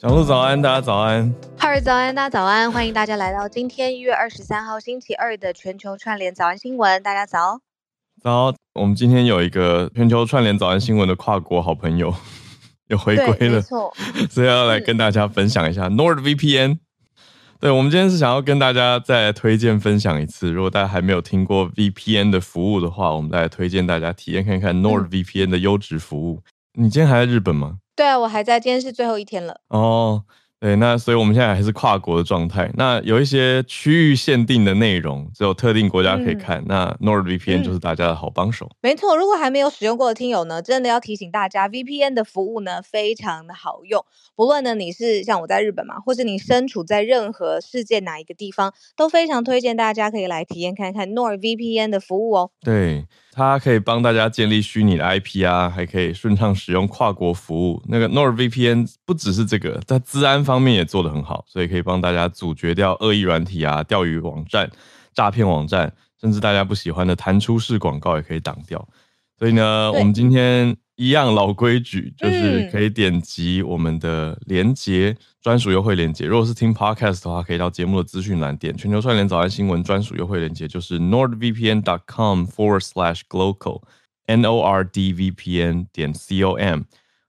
小鹿早安，大家早安。哈尔早安，大家早安。欢迎大家来到今天一月二十三号星期二的全球串联早安新闻。大家早。早，我们今天有一个全球串联早安新闻的跨国好朋友 又回归了，没错，所以要来跟大家分享一下 NordVPN。对，我们今天是想要跟大家再推荐分享一次，如果大家还没有听过 VPN 的服务的话，我们再来推荐大家体验看看 NordVPN 的优质服务。嗯、你今天还在日本吗？对啊，我还在，今天是最后一天了。哦。对，那所以我们现在还是跨国的状态。那有一些区域限定的内容，只有特定国家可以看。嗯、那 NordVPN 就是大家的好帮手。嗯、没错，如果还没有使用过的听友呢，真的要提醒大家，VPN 的服务呢非常的好用。不论呢你是像我在日本嘛，或是你身处在任何世界哪一个地方，都非常推荐大家可以来体验看看 NordVPN 的服务哦。对。它可以帮大家建立虚拟的 IP 啊，还可以顺畅使用跨国服务。那个 NordVPN 不只是这个，在治安方面也做得很好，所以可以帮大家阻绝掉恶意软体啊、钓鱼网站、诈骗网站，甚至大家不喜欢的弹出式广告也可以挡掉。所以呢，我们今天。一样老规矩，就是可以点击我们的连接，专属优惠链接。如果是听 podcast 的话，可以到节目的资讯栏点全球串联早安新闻专属优惠链接，就是 nordvpn.com forward slash glocal，n o r d v p n 点 c o m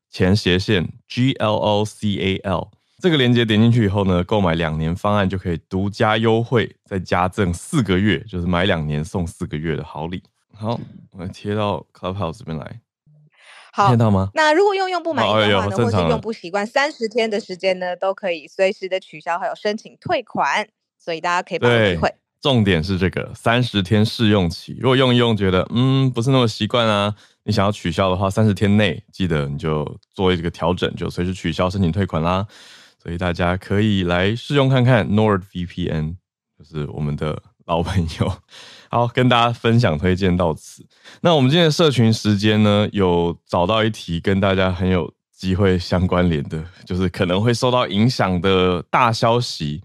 前斜线 g l o c a l。这个链接点进去以后呢，购买两年方案就可以独家优惠，再加赠四个月，就是买两年送四个月的好礼。好，我们贴到 Clubhouse 这边来。好，那如果用用不满意的话呢，哦、或是用不习惯，三十天的时间呢，都可以随时的取消，还有申请退款，所以大家可以把握机会。重点是这个三十天试用期，如果用一用觉得嗯不是那么习惯啊，你想要取消的话，三十天内记得你就做一个调整，就随时取消申请退款啦。所以大家可以来试用看看 NordVPN，就是我们的老朋友。好，跟大家分享推荐到此。那我们今天的社群时间呢，有找到一题跟大家很有机会相关联的，就是可能会受到影响的大消息。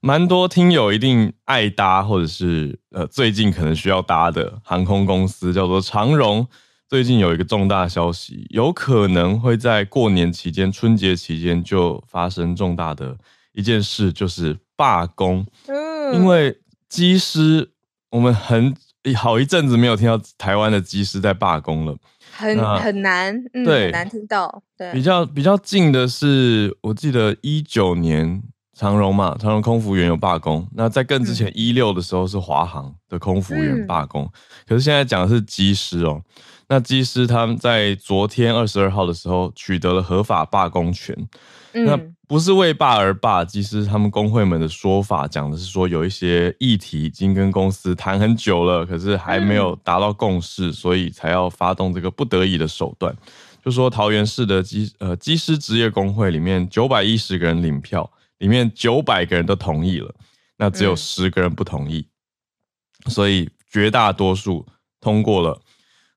蛮多听友一定爱搭，或者是呃最近可能需要搭的航空公司叫做长荣。最近有一个重大消息，有可能会在过年期间、春节期间就发生重大的一件事，就是罢工。嗯，因为机师。我们很好一阵子没有听到台湾的机师在罢工了，很很难，嗯，对，很难听到。对，比较比较近的是，我记得一九年长荣嘛，长荣空服员有罢工。那在更之前一六的时候是华航的空服员罢工，嗯，可是现在讲的是机师哦。那机师他们在昨天二十二号的时候取得了合法罢工权。那不是为罢而罢，其实他们工会们的说法讲的是说，有一些议题已经跟公司谈很久了，可是还没有达到共识，所以才要发动这个不得已的手段。就说桃园市的机呃机师职业工会里面九百一十个人领票，里面九百个人都同意了，那只有十个人不同意，所以绝大多数通过了。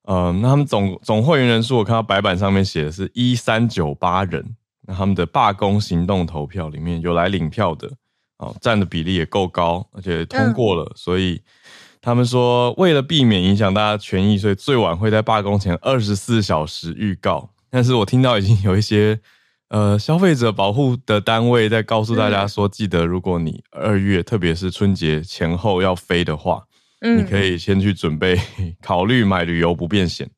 嗯，那他们总总会员人数，我看到白板上面写的是一三九八人。那他们的罢工行动投票里面有来领票的，哦，占的比例也够高，而且通过了，嗯、所以他们说为了避免影响大家权益，所以最晚会在罢工前二十四小时预告。但是我听到已经有一些呃消费者保护的单位在告诉大家说，记得如果你二月特别是春节前后要飞的话，嗯、你可以先去准备 考虑买旅游不便险。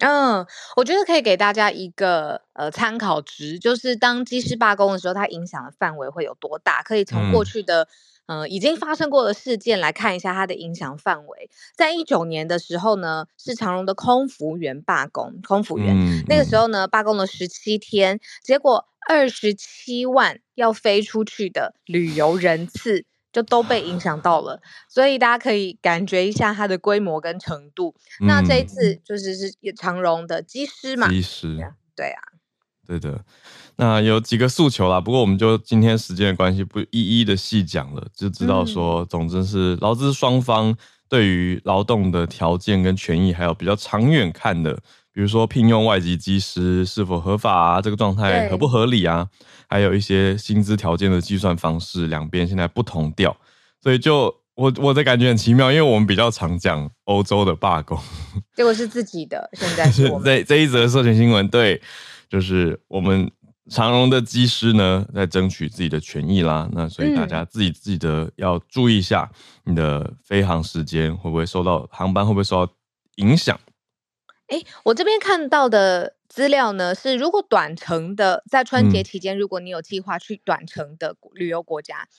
嗯，我觉得可以给大家一个呃参考值，就是当机师罢工的时候，它影响的范围会有多大？可以从过去的、嗯、呃已经发生过的事件来看一下它的影响范围。在一九年的时候呢，是长荣的空服员罢工，空服员、嗯、那个时候呢罢工了十七天，结果二十七万要飞出去的旅游人次。就都被影响到了，所以大家可以感觉一下它的规模跟程度。嗯、那这一次就是是长荣的机师嘛，机师，对啊，对的。那有几个诉求啦，不过我们就今天时间的关系，不一一的细讲了，就知道说，总之是劳资双方对于劳动的条件跟权益，还有比较长远看的。比如说聘用外籍机师是否合法啊？这个状态合不合理啊？还有一些薪资条件的计算方式，两边现在不同调，所以就我我的感觉很奇妙，因为我们比较常讲欧洲的罢工，结果是自己的，现在是这这一则社群新闻，对，就是我们长荣的机师呢，在争取自己的权益啦。那所以大家自己记得要注意一下，你的飞航时间会不会受到航班会不会受到影响？哎、欸，我这边看到的资料呢，是如果短程的，在春节期间，如果你有计划去短程的旅游国家。嗯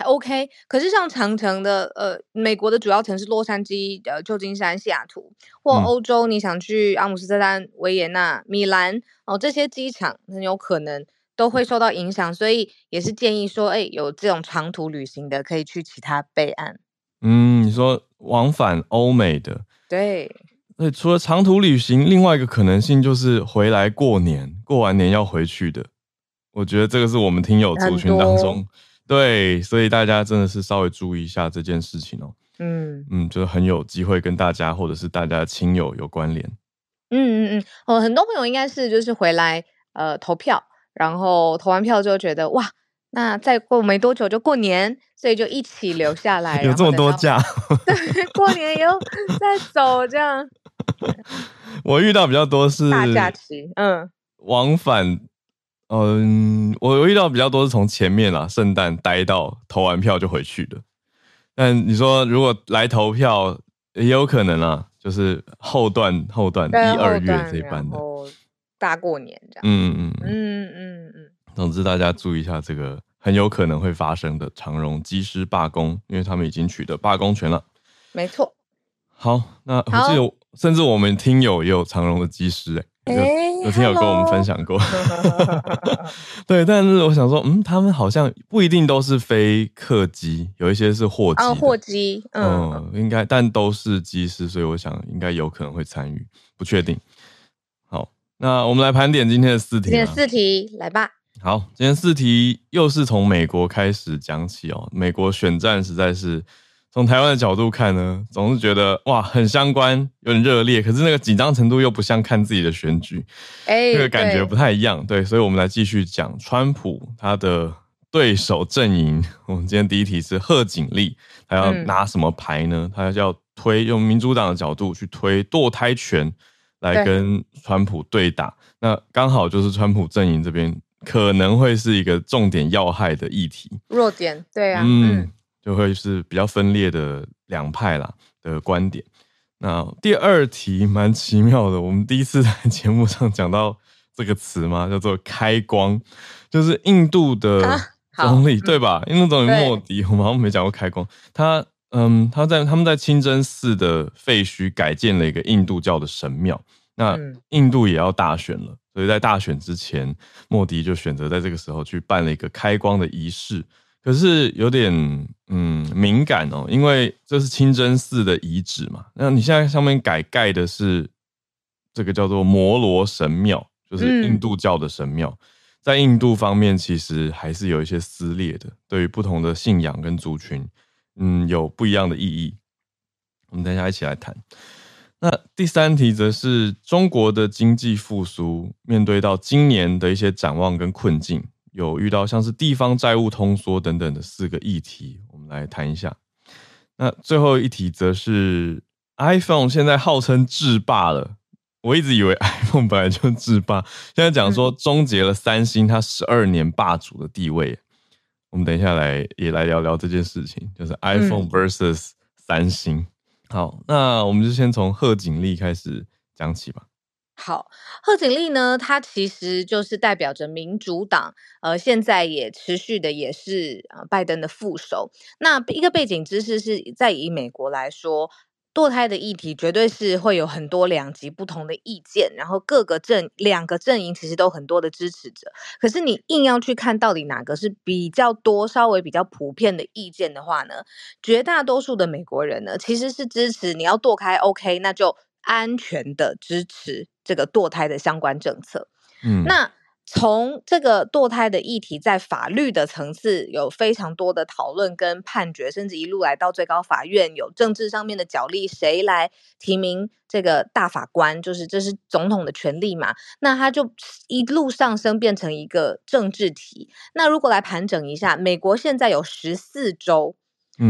还 OK，可是像长程的，呃，美国的主要城市洛杉矶、呃，旧金山、西雅图，或欧洲，你想去阿姆斯特丹、维也纳、米兰，哦，这些机场很有可能都会受到影响，所以也是建议说，哎，有这种长途旅行的，可以去其他备案。嗯，你说往返欧美的，对，对，除了长途旅行，另外一个可能性就是回来过年，过完年要回去的。我觉得这个是我们听友族群当中。对，所以大家真的是稍微注意一下这件事情哦。嗯嗯，就是很有机会跟大家或者是大家的亲友有关联。嗯嗯嗯，哦，很多朋友应该是就是回来呃投票，然后投完票之后觉得哇，那再过没多久就过年，所以就一起留下来。有这么多假？对，过年以后再走这样。我遇到比较多是大假期，嗯，往返。嗯，我遇到比较多是从前面啦，圣诞待到投完票就回去的。但你说如果来投票，也有可能啊，就是后段后段一二月这一班的，大过年这样。嗯嗯嗯嗯嗯嗯。总之大家注意一下这个很有可能会发生的长荣机师罢工，因为他们已经取得罢工权了。没错。好，那我记得甚至我们听友也有长荣的机师哎、欸。有有听友跟我们分享过，对，但是我想说，嗯，他们好像不一定都是飞客机，有一些是货机，货机，嗯，嗯，应该，但都是机师，所以我想应该有可能会参与，不确定。好，那我们来盘点今天的四题，今天四题来吧。好，今天四题又是从美国开始讲起哦，美国选战实在是。从台湾的角度看呢，总是觉得哇很相关，有点热烈，可是那个紧张程度又不像看自己的选举，哎，这个感觉不太一样。对，所以我们来继续讲川普他的对手阵营。我们今天第一题是贺锦丽，他要拿什么牌呢？他要推用民主党的角度去推堕胎权来跟川普对打。那刚好就是川普阵营这边可能会是一个重点要害的议题，弱点。对啊，嗯。嗯就会是比较分裂的两派啦的观点。那第二题蛮奇妙的，我们第一次在节目上讲到这个词嘛，叫做“开光”，就是印度的总理、啊、对吧？印度总理莫迪，我们好像没讲过开光。他嗯，他在他们在清真寺的废墟改建了一个印度教的神庙。那印度也要大选了，所以在大选之前，莫迪就选择在这个时候去办了一个开光的仪式。可是有点嗯敏感哦，因为这是清真寺的遗址嘛。那你现在上面改盖的是这个叫做摩罗神庙，就是印度教的神庙。在印度方面，其实还是有一些撕裂的，对于不同的信仰跟族群，嗯，有不一样的意义。我们等一下一起来谈。那第三题则是中国的经济复苏，面对到今年的一些展望跟困境。有遇到像是地方债务通缩等等的四个议题，我们来谈一下。那最后一题则是 iPhone 现在号称制霸了，我一直以为 iPhone 本来就制霸，现在讲说终结了三星它十二年霸主的地位。我们等一下来也来聊聊这件事情，就是 iPhone versus 三星。好，那我们就先从贺锦丽开始讲起吧。好，贺锦丽呢，她其实就是代表着民主党，呃，现在也持续的也是呃拜登的副手。那一个背景知识是在以美国来说，堕胎的议题绝对是会有很多两极不同的意见，然后各个阵两个阵营其实都很多的支持者。可是你硬要去看到底哪个是比较多、稍微比较普遍的意见的话呢，绝大多数的美国人呢，其实是支持你要堕开，OK，那就。安全的支持这个堕胎的相关政策。嗯，那从这个堕胎的议题，在法律的层次有非常多的讨论跟判决，甚至一路来到最高法院，有政治上面的角力，谁来提名这个大法官？就是这是总统的权利嘛？那他就一路上升，变成一个政治题。那如果来盘整一下，美国现在有十四州。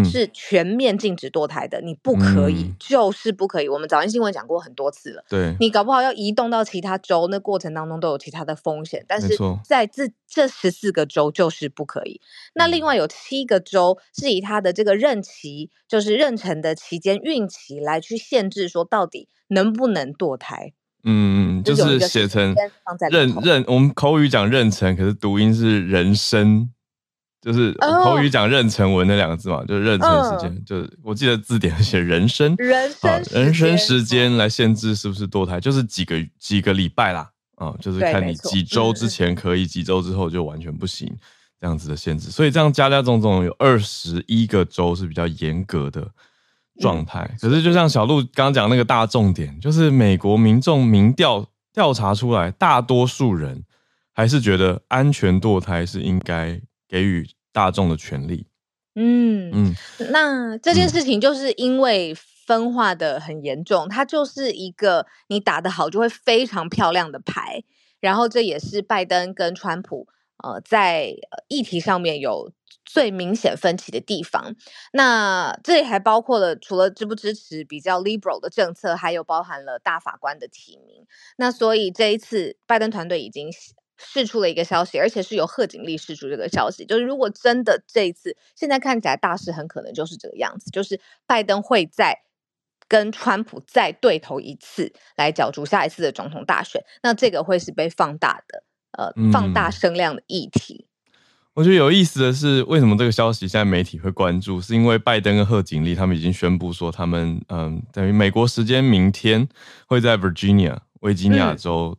是全面禁止堕胎的，你不可以，嗯、就是不可以。我们早安新闻讲过很多次了，对，你搞不好要移动到其他州，那过程当中都有其他的风险。但是在这这十四个州就是不可以。那另外有七个州是以他的这个任期，就是妊娠的期间、孕期来去限制，说到底能不能堕胎。嗯，就是写成妊妊，我们口语讲妊娠，可是读音是人生。就是口语讲妊娠纹那两个字嘛，就是妊娠时间，嗯、就是我记得字典写人生，人生人生时间。来限制是不是堕胎，就是几个几个礼拜啦，啊、嗯，就是看你几周之前可以，几周之后就完全不行，这样子的限制。所以这样加加总总有二十一个周是比较严格的状态。嗯、可是就像小鹿刚刚讲那个大重点，就是美国民众民调调查出来，大多数人还是觉得安全堕胎是应该给予大众的权利，嗯嗯，那这件事情就是因为分化的很严重，嗯、它就是一个你打得好就会非常漂亮的牌，然后这也是拜登跟川普呃在议题上面有最明显分歧的地方。那这里还包括了除了支不支持比较 liberal 的政策，还有包含了大法官的提名。那所以这一次拜登团队已经。释出了一个消息，而且是由贺锦丽释出这个消息，就是如果真的这一次，现在看起来大势很可能就是这个样子，就是拜登会再跟川普再对头一次，来角逐下一次的总统大选，那这个会是被放大的，呃，放大声量的议题。嗯，我觉得有意思的是，为什么这个消息现在媒体会关注，是因为拜登跟贺锦丽他们已经宣布说，他们嗯，等于美国时间明天会在 Virginia 维吉尼亚州。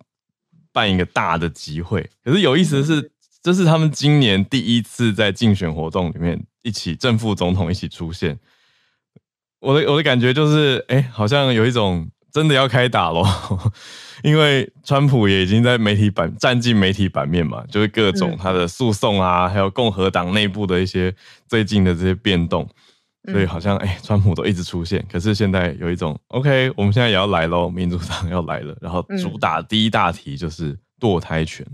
嗯办一个大的集会，可是有意思的是，这是他们今年第一次在竞选活动里面一起正副总统一起出现。我的我的感觉就是，哎，好像有一种真的要开打咯，因为川普也已经在媒体版占尽媒体版面嘛，就是各种他的诉讼啊，还有共和党内部的一些最近的这些变动。所以好像哎，川普都一直出现，可是现在有一种 OK，我们现在也要来喽，民主党要来了，然后主打第一大题就是堕胎权。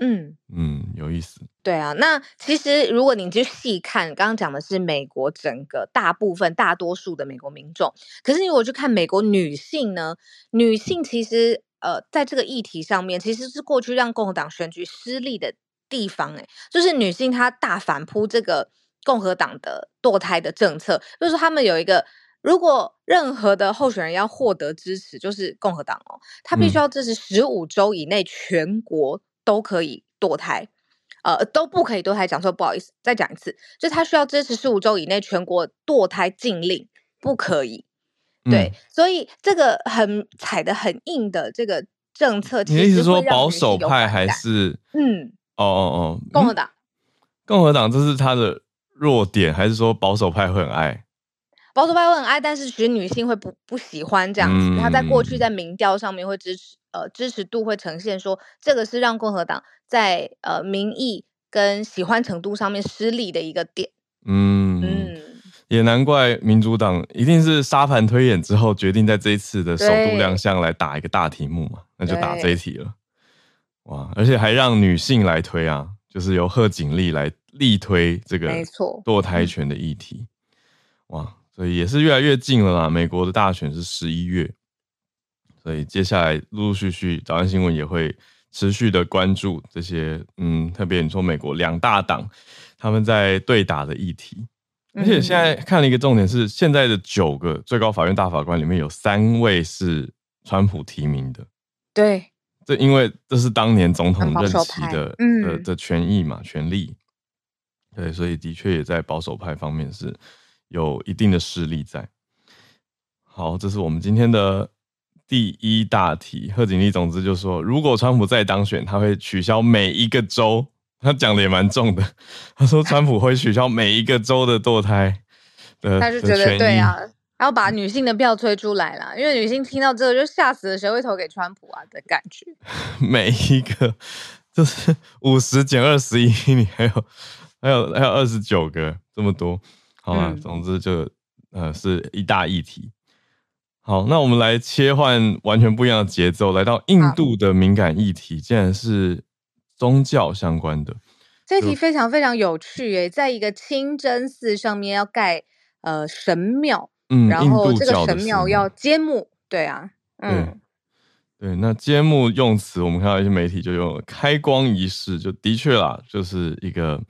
嗯嗯，有意思。对啊，那其实如果你去细看，刚刚讲的是美国整个大部分大多数的美国民众，可是你如果去看美国女性呢，女性其实呃在这个议题上面，其实是过去让共和党选举失利的地方，哎，就是女性她大反扑这个。共和党的堕胎的政策，就是他们有一个，如果任何的候选人要获得支持，就是共和党哦，他必须要支持十五周以内全国都可以堕胎，嗯、呃，都不可以堕胎。讲错，不好意思，再讲一次，就他需要支持十五周以内全国堕胎禁令，不可以。对，嗯、所以这个很踩的很硬的这个政策，你意思说保守派还是嗯，哦哦哦，共和党，共和党这是他的。弱点还是说保守派会很爱？保守派会很爱，但是其实女性会不不喜欢这样子。她、嗯、在过去在民调上面会支持，呃，支持度会呈现说这个是让共和党在呃民意跟喜欢程度上面失利的一个点。嗯嗯，也难怪民主党一定是沙盘推演之后决定在这一次的首度亮相来打一个大题目嘛，那就打这一题了。哇，而且还让女性来推啊，就是由贺锦丽来。力推这个堕胎权的议题，哇，所以也是越来越近了啦。美国的大选是十一月，所以接下来陆陆续续，早安新闻也会持续的关注这些，嗯，特别你说美国两大党他们在对打的议题，而且现在看了一个重点是，现在的九个最高法院大法官里面有三位是川普提名的，对，这因为这是当年总统任期的，嗯，的的权益嘛，权利。对，所以的确也在保守派方面是有一定的势力在。好，这是我们今天的第一大题。贺锦丽总之就是说，如果川普再当选，他会取消每一个州。他讲的也蛮重的，他说川普会取消每一个州的堕胎的。他是觉得对啊，要把女性的票推出来了，因为女性听到这个就吓死了，谁会投给川普啊的感觉。每一个就是五十减二十一，你还有。还有还有二十九个，这么多，好了，嗯、总之就呃是一大议题。好，那我们来切换完全不一样的节奏，来到印度的敏感议题，竟然是宗教相关的。这题非常非常有趣诶，在一个清真寺上面要盖呃神庙，嗯，然后这个神庙要揭幕，对啊，嗯，对，那揭幕用词，我们看到一些媒体就用了开光仪式，就的确啦，就是一个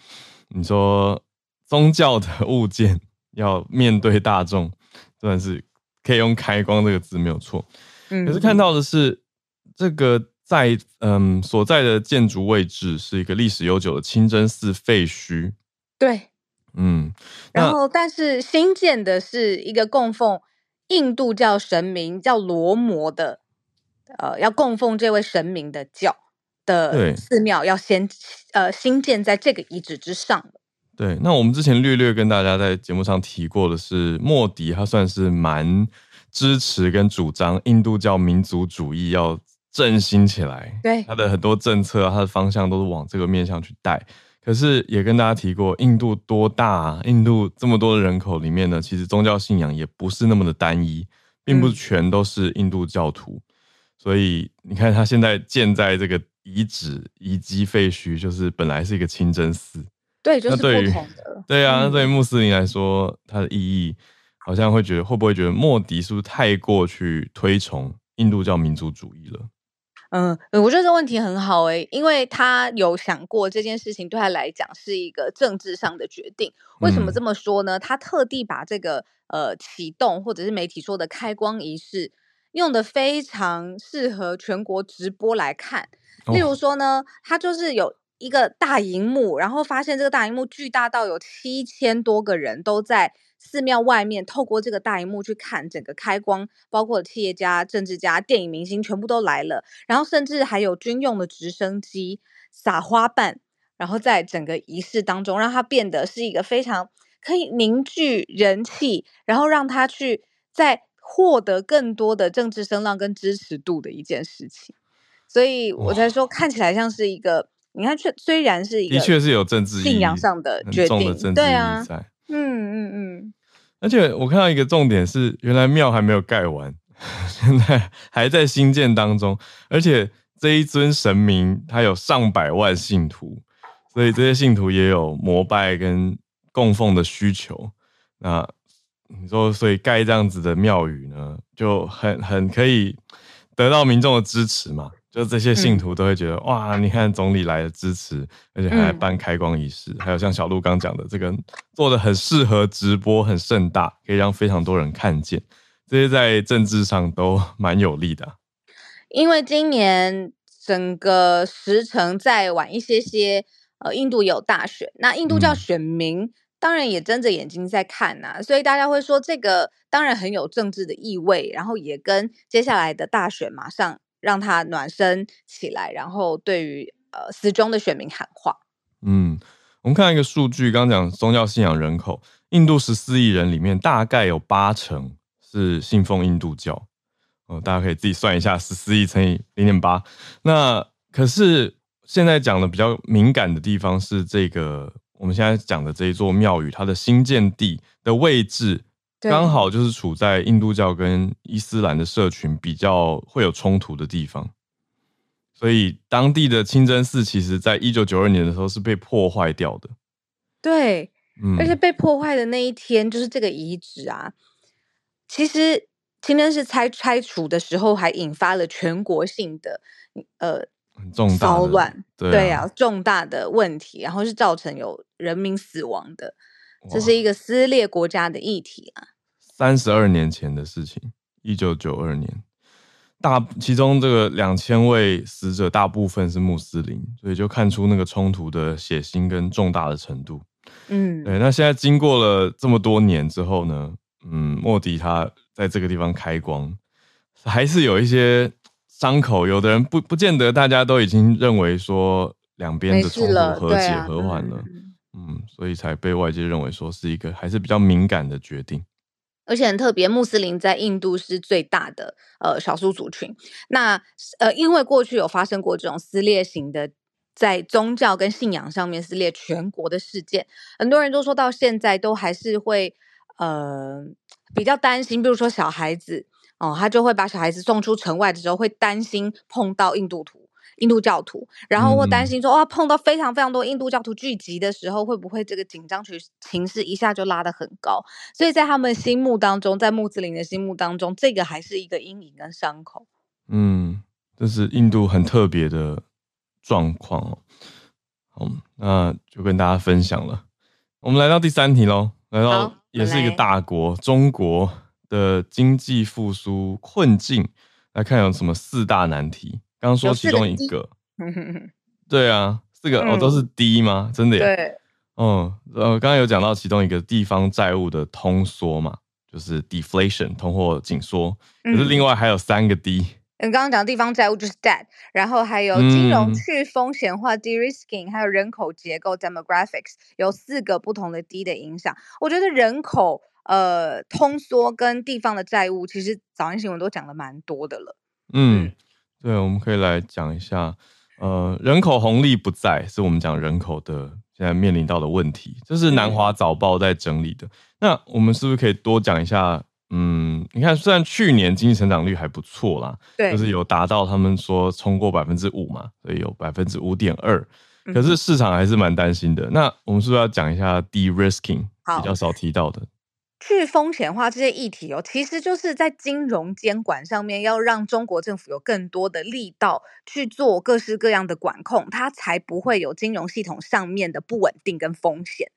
你说宗教的物件要面对大众，算是可以用开光这个字没有错，嗯，可是看到的是这个。在嗯所在的建筑位置是一个历史悠久的清真寺废墟，对，嗯，然后但是新建的是一个供奉印度教神明叫罗摩的，呃，要供奉这位神明的教的寺庙，要先呃新建在这个遗址之上。对，那我们之前略略跟大家在节目上提过的是，莫迪他算是蛮支持跟主张印度教民族主义要。振兴起来，对他的很多政策，他的方向都是往这个面向去带。可是也跟大家提过，印度多大啊？印度这么多的人口里面呢，其实宗教信仰也不是那么的单一，并不全都是印度教徒。嗯、所以你看，他现在建在这个遗址遗迹废墟，就是本来是一个清真寺，对，就是不同的。对啊，那对于穆斯林来说，它的意义好像会觉得，会不会觉得莫迪是不是太过去推崇印度教民族主义了？嗯，我觉得这个问题很好诶、欸，因为他有想过这件事情对他来讲是一个政治上的决定。为什么这么说呢？他特地把这个呃启动或者是媒体说的开光仪式用的非常适合全国直播来看。例如说呢，他就是有一个大荧幕，然后发现这个大荧幕巨大到有七千多个人都在。寺庙外面，透过这个大荧幕去看整个开光，包括企业家、政治家、电影明星全部都来了，然后甚至还有军用的直升机撒花瓣，然后在整个仪式当中，让它变得是一个非常可以凝聚人气，然后让他去在获得更多的政治声浪跟支持度的一件事情。所以我才说，看起来像是一个，你看，却虽然是一个，的确是有政治信仰上的决定，的对啊。嗯嗯嗯，而且我看到一个重点是，原来庙还没有盖完，现在还在兴建当中，而且这一尊神明他有上百万信徒，所以这些信徒也有膜拜跟供奉的需求。那你说，所以盖这样子的庙宇呢，就很很可以得到民众的支持嘛？就这些信徒都会觉得、嗯、哇，你看总理来了支持，而且还来办开光仪式，嗯、还有像小鹿刚讲的，这个做的很适合直播，很盛大，可以让非常多人看见。这些在政治上都蛮有利的、啊。因为今年整个时程再晚一些些，呃，印度有大选，那印度教选民、嗯、当然也睁着眼睛在看呐、啊，所以大家会说这个当然很有政治的意味，然后也跟接下来的大选马上。让他暖身起来，然后对于呃死忠的选民喊话。嗯，我们看一个数据，刚刚讲宗教信仰人口，印度十四亿人里面，大概有八成是信奉印度教。哦、大家可以自己算一下，十四亿乘以零点八。那可是现在讲的比较敏感的地方是这个，我们现在讲的这一座庙宇，它的新建地的位置。刚好就是处在印度教跟伊斯兰的社群比较会有冲突的地方，所以当地的清真寺其实在一九九二年的时候是被破坏掉的。对，嗯，而且被破坏的那一天，就是这个遗址啊，其实清真寺拆拆除的时候，还引发了全国性的呃重大骚乱，对啊，重大的问题，然后是造成有人民死亡的。这是一个撕裂国家的议题啊！三十二年前的事情，一九九二年，大其中这个两千位死者大部分是穆斯林，所以就看出那个冲突的血腥跟重大的程度。嗯，对。那现在经过了这么多年之后呢？嗯，莫迪他在这个地方开光，还是有一些伤口。有的人不不见得，大家都已经认为说两边的冲突和解和缓了。嗯，嗯所以才被外界认为说是一个还是比较敏感的决定，而且很特别，穆斯林在印度是最大的呃少数族群。那呃，因为过去有发生过这种撕裂型的，在宗教跟信仰上面撕裂全国的事件，很多人都说到现在都还是会呃比较担心，比如说小孩子哦，他就会把小孩子送出城外的时候会担心碰到印度徒。印度教徒，然后我担心说哇，碰到非常非常多印度教徒聚集的时候，会不会这个紧张局情势一下就拉得很高？所以在他们心目当中，在穆斯林的心目当中，这个还是一个阴影跟伤口。嗯，这是印度很特别的状况哦。好，那就跟大家分享了。我们来到第三题喽，来到也是一个大国中国的经济复苏困境，来看有什么四大难题。刚刚说其中一个，对啊，四个、嗯、哦都是 D 吗？真的耶？对，嗯，呃，刚刚有讲到其中一个地方债务的通缩嘛，就是 deflation 通货紧缩，可是另外还有三个 D。你刚刚讲的地方债务就是 debt，然后还有金融去风险化 de-risking，还有人口结构 demographics，有四个不同的 D 的影响。我觉得人口呃通缩跟地方的债务，其实早安新闻都讲的蛮多的了。嗯，对，我们可以来讲一下，呃，人口红利不在，是我们讲人口的现在面临到的问题，这是南华早报在整理的。嗯、那我们是不是可以多讲一下？嗯，你看，虽然去年经济成长率还不错啦，对，就是有达到他们说冲过百分之五嘛，所以有百分之五点二，可是市场还是蛮担心的。嗯、那我们是不是要讲一下 de-risking 比较少提到的去风险化这些议题哦？其实就是在金融监管上面，要让中国政府有更多的力道去做各式各样的管控，它才不会有金融系统上面的不稳定跟风险。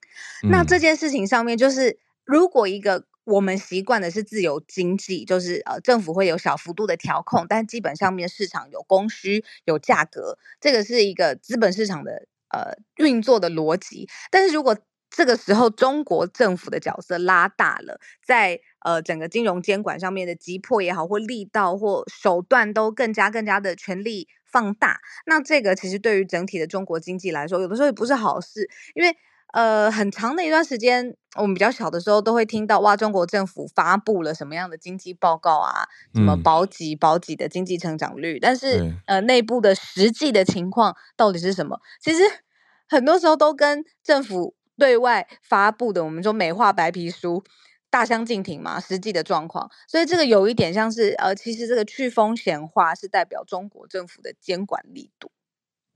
嗯、那这件事情上面，就是如果一个我们习惯的是自由经济，就是呃政府会有小幅度的调控，但基本上面市场有供需有价格，这个是一个资本市场的呃运作的逻辑。但是如果这个时候中国政府的角色拉大了，在呃整个金融监管上面的急迫也好，或力道或手段都更加更加的全力放大，那这个其实对于整体的中国经济来说，有的时候也不是好事，因为。呃，很长的一段时间，我们比较小的时候都会听到哇，中国政府发布了什么样的经济报告啊，什么保几保几的经济成长率，但是呃，内部的实际的情况到底是什么？其实很多时候都跟政府对外发布的我们说美化白皮书大相径庭嘛，实际的状况。所以这个有一点像是呃，其实这个去风险化是代表中国政府的监管力度。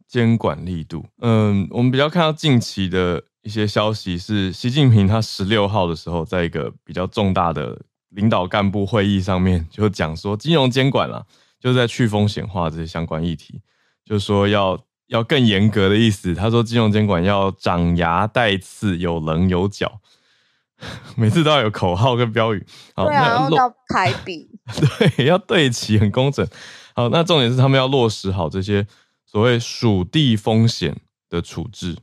监管力度，嗯，我们比较看到近期的。一些消息是，习近平他十六号的时候，在一个比较重大的领导干部会议上面，就讲说金融监管啦，就是在去风险化这些相关议题，就是说要要更严格的意思。他说金融监管要长牙带刺，有棱有角，每次都要有口号跟标语。好，对啊，然后要排比，对，要对齐，很工整。好，那重点是他们要落实好这些所谓属地风险的处置。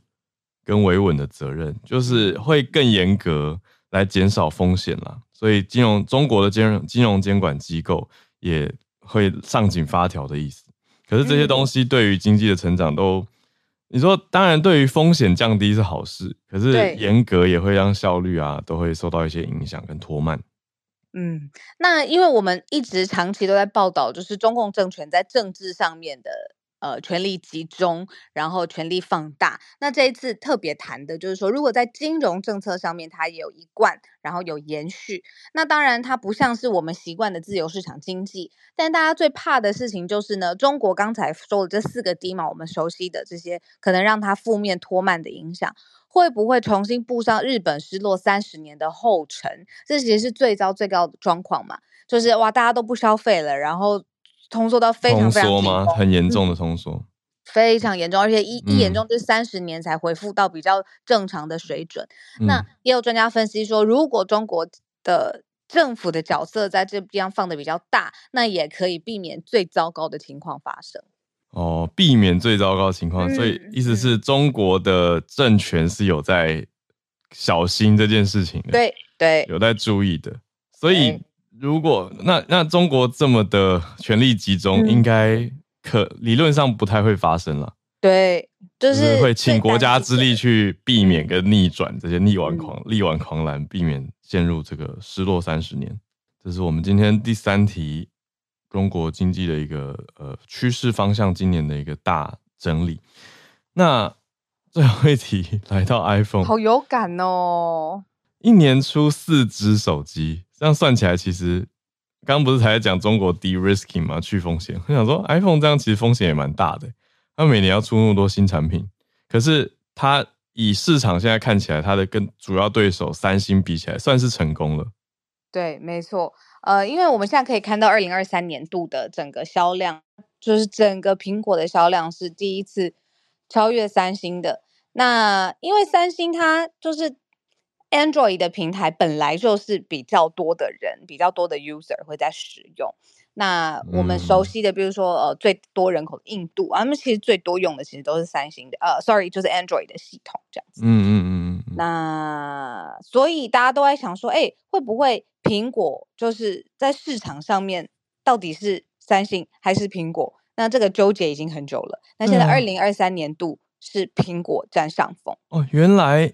跟维稳的责任，就是会更严格来减少风险啦。所以金融中国的金融金融监管机构也会上紧发条的意思。可是这些东西对于经济的成长都，你说当然对于风险降低是好事，可是严格也会让效率啊都会受到一些影响跟拖慢。嗯，那因为我们一直长期都在报道，就是中共政权在政治上面的。呃，权力集中，然后权力放大。那这一次特别谈的就是说，如果在金融政策上面它也有一贯，然后有延续，那当然它不像是我们习惯的自由市场经济。但大家最怕的事情就是呢，中国刚才说的这四个低嘛，我们熟悉的这些，可能让它负面拖慢的影响，会不会重新步上日本失落三十年的后尘？这其实是最糟最高的状况嘛，就是哇，大家都不消费了，然后。通缩到非常非常紧吗？很严重的通缩，非常严重，而且一一严重就三十年才恢复到比较正常的水准。嗯、那也有专家分析说，如果中国的政府的角色在这边放的比较大，那也可以避免最糟糕的情况发生。哦，避免最糟糕的情况，嗯、所以意思是中国的政权是有在小心这件事情的，对对，有在注意的，所以。如果那那中国这么的权力集中，应该可理论上不太会发生了。对，就是会请国家之力去避免跟逆转这些力挽狂力挽狂澜，避免陷入这个失落三十年。这是我们今天第三题，中国经济的一个呃趋势方向，今年的一个大整理。那最后一题来到 iPhone，好有感哦！一年出四只手机。这样算起来，其实刚刚不是才在讲中国 de-risking 吗？去风险。我想说，iPhone 这样其实风险也蛮大的。它每年要出那么多新产品，可是它以市场现在看起来，它的跟主要对手三星比起来，算是成功了。对，没错。呃，因为我们现在可以看到二零二三年度的整个销量，就是整个苹果的销量是第一次超越三星的。那因为三星它就是 Android 的平台本来就是比较多的人，比较多的 user 会在使用。那我们熟悉的，比如说呃，最多人口的印度，他们其实最多用的其实都是三星的，呃，sorry，就是 Android 的系统这样子。嗯嗯嗯嗯。那所以大家都在想说，哎，会不会苹果就是在市场上面到底是三星还是苹果？那这个纠结已经很久了。那现在二零二三年度是苹果占上风。哦，原来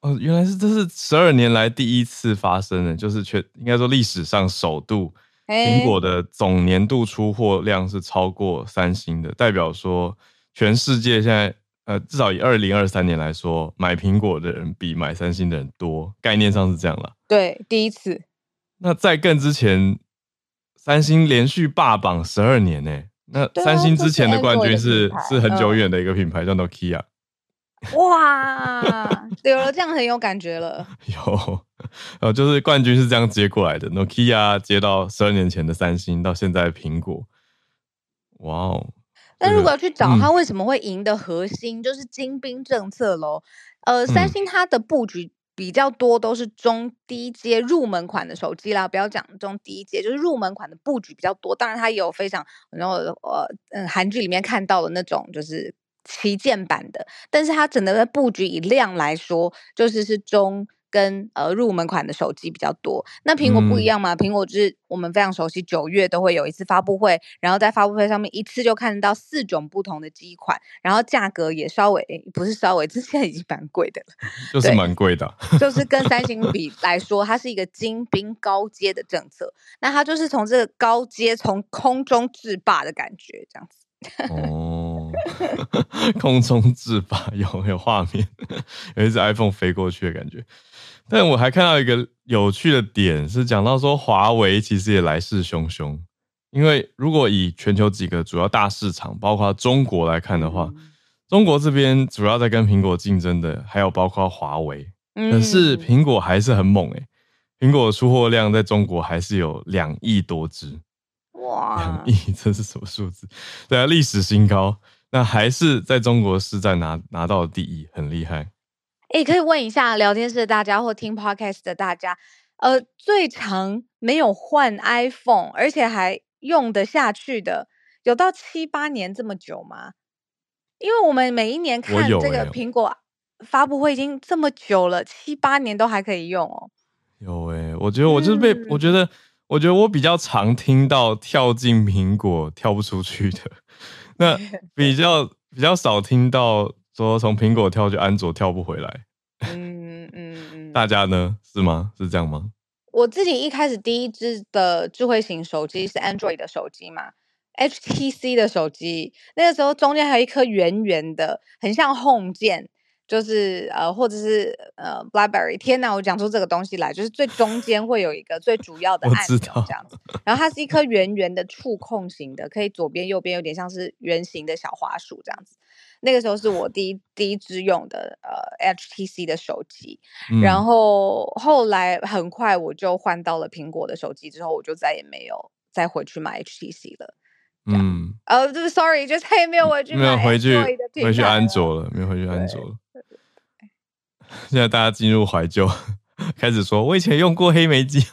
哦，原来是这是十二年来第一次发生的，就是全应该说历史上首度。苹果的总年度出货量是超过三星的，代表说全世界现在呃，至少以二零二三年来说，买苹果的人比买三星的人多，概念上是这样了。对，第一次。那在更之前，三星连续霸榜十二年呢。那三星之前的冠军是是很久远的一个品牌，叫 Nokia。哇，有了这样很有感觉了。有，呃，就是冠军是这样接过来的，Nokia 接到十二年前的三星，到现在苹果。哇哦！但如果要去找它为什么会赢的核心，嗯、就是精兵政策喽。呃，三星它的布局比较多都是中低阶入门款的手机啦，不要讲中低阶，就是入门款的布局比较多。当然，它也有非常，然后呃嗯，韩剧里面看到的那种就是。旗舰版的，但是它整个的布局以量来说，就是是中跟呃入门款的手机比较多。那苹果不一样嘛？苹、嗯、果就是我们非常熟悉，九月都会有一次发布会，然后在发布会上面一次就看到四种不同的机款，然后价格也稍微不是稍微，这现在已经蛮贵的了，就是蛮贵的，就是跟三星 比来说，它是一个精兵高阶的政策。那它就是从这个高阶从空中制霸的感觉，这样子。哦，空中制霸有有画面，有一只 iPhone 飞过去的感觉。但我还看到一个有趣的点，是讲到说华为其实也来势汹汹。因为如果以全球几个主要大市场，包括中国来看的话，中国这边主要在跟苹果竞争的，还有包括华为。可是苹果还是很猛诶，苹果的出货量在中国还是有两亿多只。哇，两亿，这是什么数字？对啊，历史新高。那还是在中国是在拿拿到第一，很厉害。哎、欸，可以问一下聊天室的大家或听 podcast 的大家，呃，最长没有换 iPhone，而且还用得下去的，有到七八年这么久吗？因为我们每一年看这个苹果发布会已经这么久了，七八年都还可以用哦。有哎、欸，我觉得我就是被、嗯、我觉得。我觉得我比较常听到跳进苹果跳不出去的，那 比较比较少听到说从苹果跳去安卓跳不回来。嗯嗯嗯，大家呢是吗？是这样吗？我自己一开始第一支的智慧型手机是 Android 的手机嘛，HTC 的手机，那个时候中间还有一颗圆圆的，很像 Home 键。就是呃，或者是呃，BlackBerry。天哪，我讲出这个东西来，就是最中间会有一个最主要的按钮这样子。然后它是一颗圆圆的触控型的，可以左边右边有点像是圆形的小滑鼠这样子。那个时候是我第一第一支用的呃 HTC 的手机，嗯，然后后来很快我就换到了苹果的手机，之后我就再也没有再回去买 HTC 了。嗯，呃，就是 Sorry，就再也没有回去，没有回去回去安卓了，没有回去安卓了。现在大家进入怀旧，开始说：“我以前用过黑莓机。”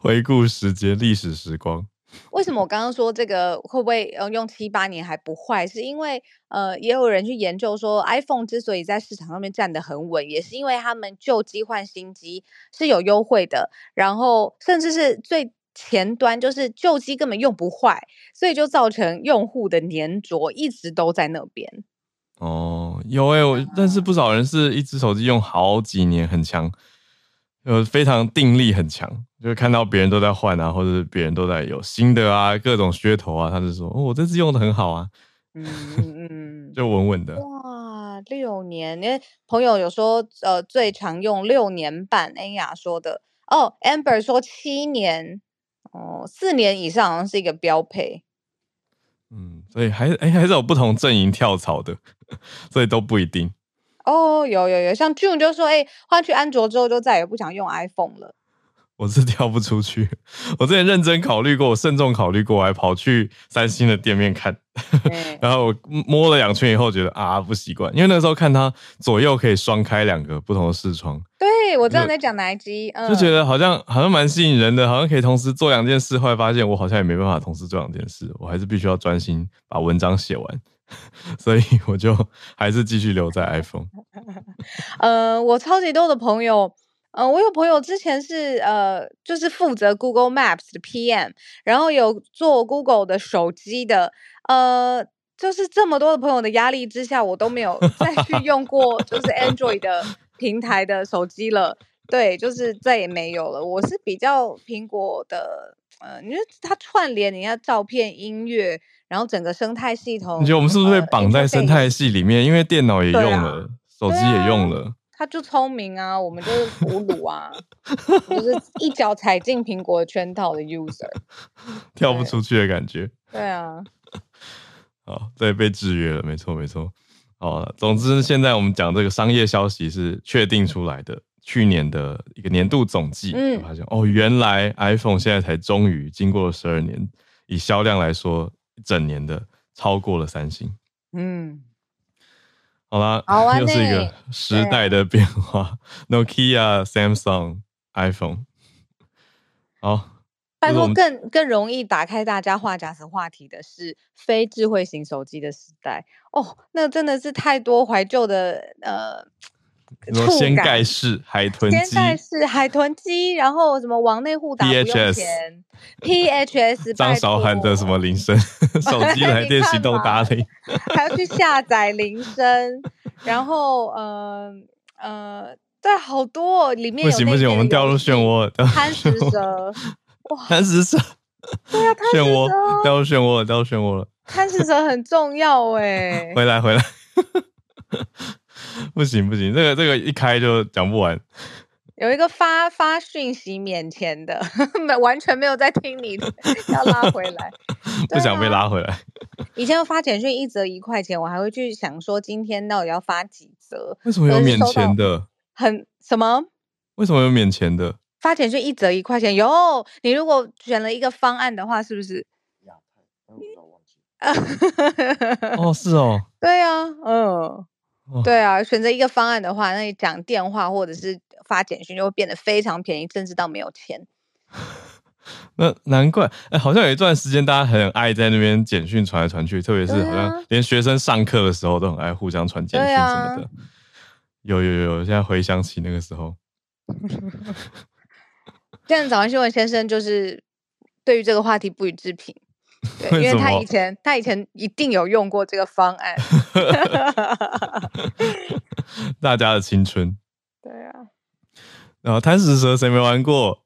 回顾时间，历史时光。为什么我刚刚说这个会不会用七八年还不坏？是因为呃也有人去研究说，iPhone 之所以在市场上面站得很稳，也是因为他们旧机换新机是有优惠的，然后甚至是最前端就是旧机根本用不坏，所以就造成用户的黏着一直都在那边。哦，有哎、欸，我认识不少人是一只手机用好几年，很强，呃，非常定力很强，就是看到别人都在换啊，或者是别人都在有新的啊，各种噱头啊，他就说，哦，我这次用的很好啊，嗯嗯嗯，就稳稳的。哇，六年，因为朋友有说，呃，最常用六年半，恩雅说的，哦，Amber 说七年，哦，四年以上好像是一个标配。所以还哎、欸、还是有不同阵营跳槽的，所以都不一定。哦，有有有，像 June 就说，哎、换去安卓之后就再也不想用 iPhone 了。我是跳不出去，我之前认真考虑过，我慎重考虑过，我还跑去三星的店面看，嗯、然后我摸了两圈以后，觉得啊不习惯，因为那个时候看它左右可以双开两个不同的视窗。对，我知道你在讲哪一机，就觉得好像好像蛮吸引人的，好像可以同时做两件事。后来发现我好像也没办法同时做两件事，我还是必须要专心把文章写完，所以我就还是继续留在 iPhone。呃，我超级多的朋友。嗯、呃，我有朋友之前是呃，就是负责 Google Maps 的 PM，然后有做 Google 的手机的，呃，就是这么多的朋友的压力之下，我都没有 再去用过就是 Android 的平台的手机了。对，就是再也没有了。我是比较苹果的，呃，你说它串联你要照片、音乐，然后整个生态系统。你觉得我们是不是会绑在生态系里面？呃、因为电脑也用了，啊、手机也用了。他就聪明啊，我们就是俘虏啊，就是一脚踩进苹果圈套的 user，跳不出去的感觉。对啊，好，对，被制约了，没错没错。好，总之现在我们讲这个商业消息是确定出来的，去年的一个年度总计，嗯，发现哦，原来 iPhone 现在才终于经过了十二年，以销量来说，一整年的超过了三星，嗯。好啦，好 又是一个时代的变化。Nokia、Samsung、iPhone，好。拜托，更更容易打开大家话匣子话题的是非智慧型手机的时代哦，那真的是太多怀旧的呃。什么掀盖式海豚机？掀盖式海豚机，然后什么网内互打不用钱？PHS，张韶涵的什么铃声？手机来 电行动打铃，还要去下载铃声，然后呃呃，对，好多里面有不行不行，我们掉入漩涡，贪食蛇，哇，贪食蛇，对啊，贪食蛇掉入漩涡了，掉入漩涡了，贪食蛇很重要哎，回来回来。不行不行，这个这个一开就讲不完。有一个发发讯息免钱的，没完全没有在听你的，要拉回来，不想被拉回来。以前发简讯一则一块钱，我还会去想说今天到底要发几折。为什么有免钱的？很什么？为什么有免钱的？发简讯一则一块钱，有你如果选了一个方案的话，是不是亚太？哦，是哦。对啊，嗯。对啊，选择一个方案的话，那你讲电话或者是发简讯就会变得非常便宜，甚至到没有钱。那难怪，哎，好像有一段时间大家很爱在那边简讯传来传去，特别是好像连学生上课的时候都很爱互相传简讯什么的。有有有，现在回想起那个时候。现在早安新闻先生就是对于这个话题不予置评。对，因为他以前他以前一定有用过这个方案，大家的青春。对啊，然后贪食蛇谁没玩过？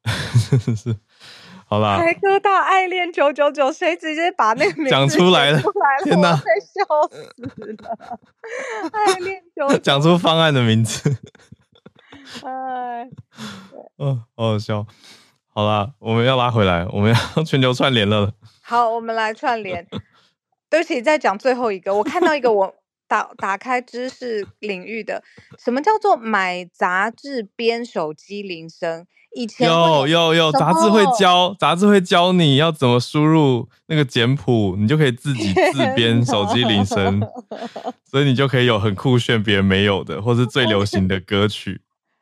是，好啦。台哥大爱恋九九九，谁直接把那个名字讲出来了？天哪，快笑死了！爱恋九九，讲出方案的名字。哎，嗯，好好笑。好啦，我们要拉回来，我们要全球串联了。好，我们来串联。对不起，再讲最后一个。我看到一个我打打开知识领域的，什么叫做买杂志编手机铃声？以前有有有杂志会教，杂志会教你要怎么输入那个简谱，你就可以自己自编手机铃声，所以你就可以有很酷炫别人没有的，或是最流行的歌曲。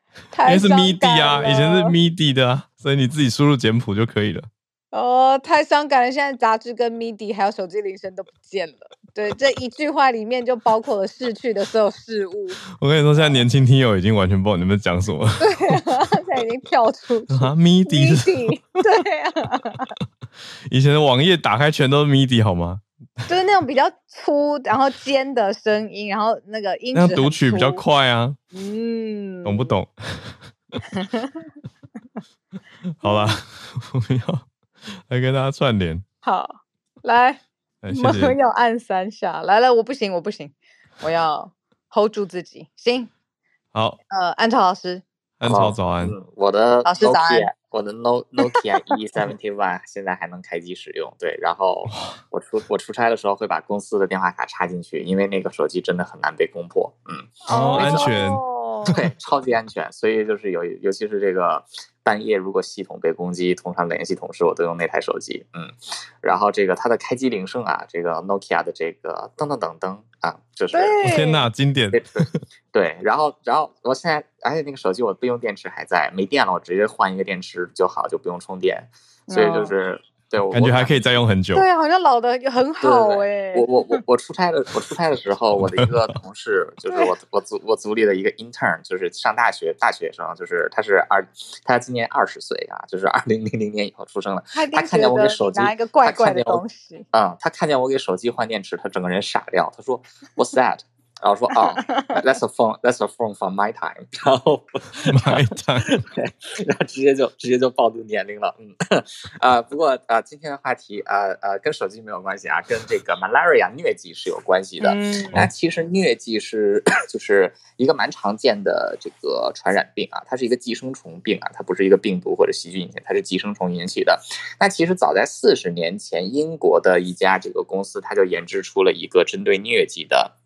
因为是 MIDI 啊，以前是 MIDI 的啊，所以你自己输入简谱就可以了。哦，太伤感了！现在杂志跟 MIDI 还有手机铃声都不见了。对，这一句话里面就包括了逝去的所有事物。我跟你说，现在年轻听友已经完全不知道你们讲什么。对啊，现在已经跳出去啊 MIDI，, MIDI 对啊。以前的网页打开全都是 MIDI 好吗？就是那种比较粗然后尖的声音，然后那个音质。那读取比较快啊。嗯。懂不懂？好了，我们要。来跟大家串联，好，来，我们要按三下，来来，我不行，我不行，我要 hold 住自己，行，好，呃，安超老师，安超早安，我的老师早安，我的 No Nokia E seventy one 现在还能开机使用。对，然后我出我出差的时候会把公司的电话卡插进去，因为那个手机真的很难被攻破。嗯，哦，安全，对，超级安全。所以就是有，尤其是这个。半夜如果系统被攻击，通常联系同事，我都用那台手机。嗯，然后这个它的开机铃声啊，这个 Nokia 的这个噔噔噔噔啊，就是天呐，经典。对，然后然后我现在而且那个手机我备用电池还在，没电了我直接换一个电池就好，就不用充电。所以就是。对，我感觉还可以再用很久。对，好像老的很好哎。我我我我出差的，我出差的时候，我的一个同事，就是我我组我组里的一个 intern，就是上大学大学生，就是他是二，他今年二十岁啊，就是二零零零年以后出生的。他看见我给手机拿一个怪怪的东西，嗯，他看见我给手机换电池，他整个人傻掉。他说：“What's that？” 然后说啊、oh,，That's a phone，That's a phone from my time。然后 my time，对，然后直接就直接就暴露年龄了。嗯，啊、呃，不过啊、呃，今天的话题啊呃，呃跟手机没有关系啊，跟这个 malaria 疟疾是有关系的。嗯，那其实疟疾是 就是一个蛮常见的这个传染病啊，它是一个寄生虫病啊，它不是一个病毒或者细菌引起，它是寄生虫引起的。那其实早在四十年前，英国的一家这个公司，它就研制出了一个针对疟疾的。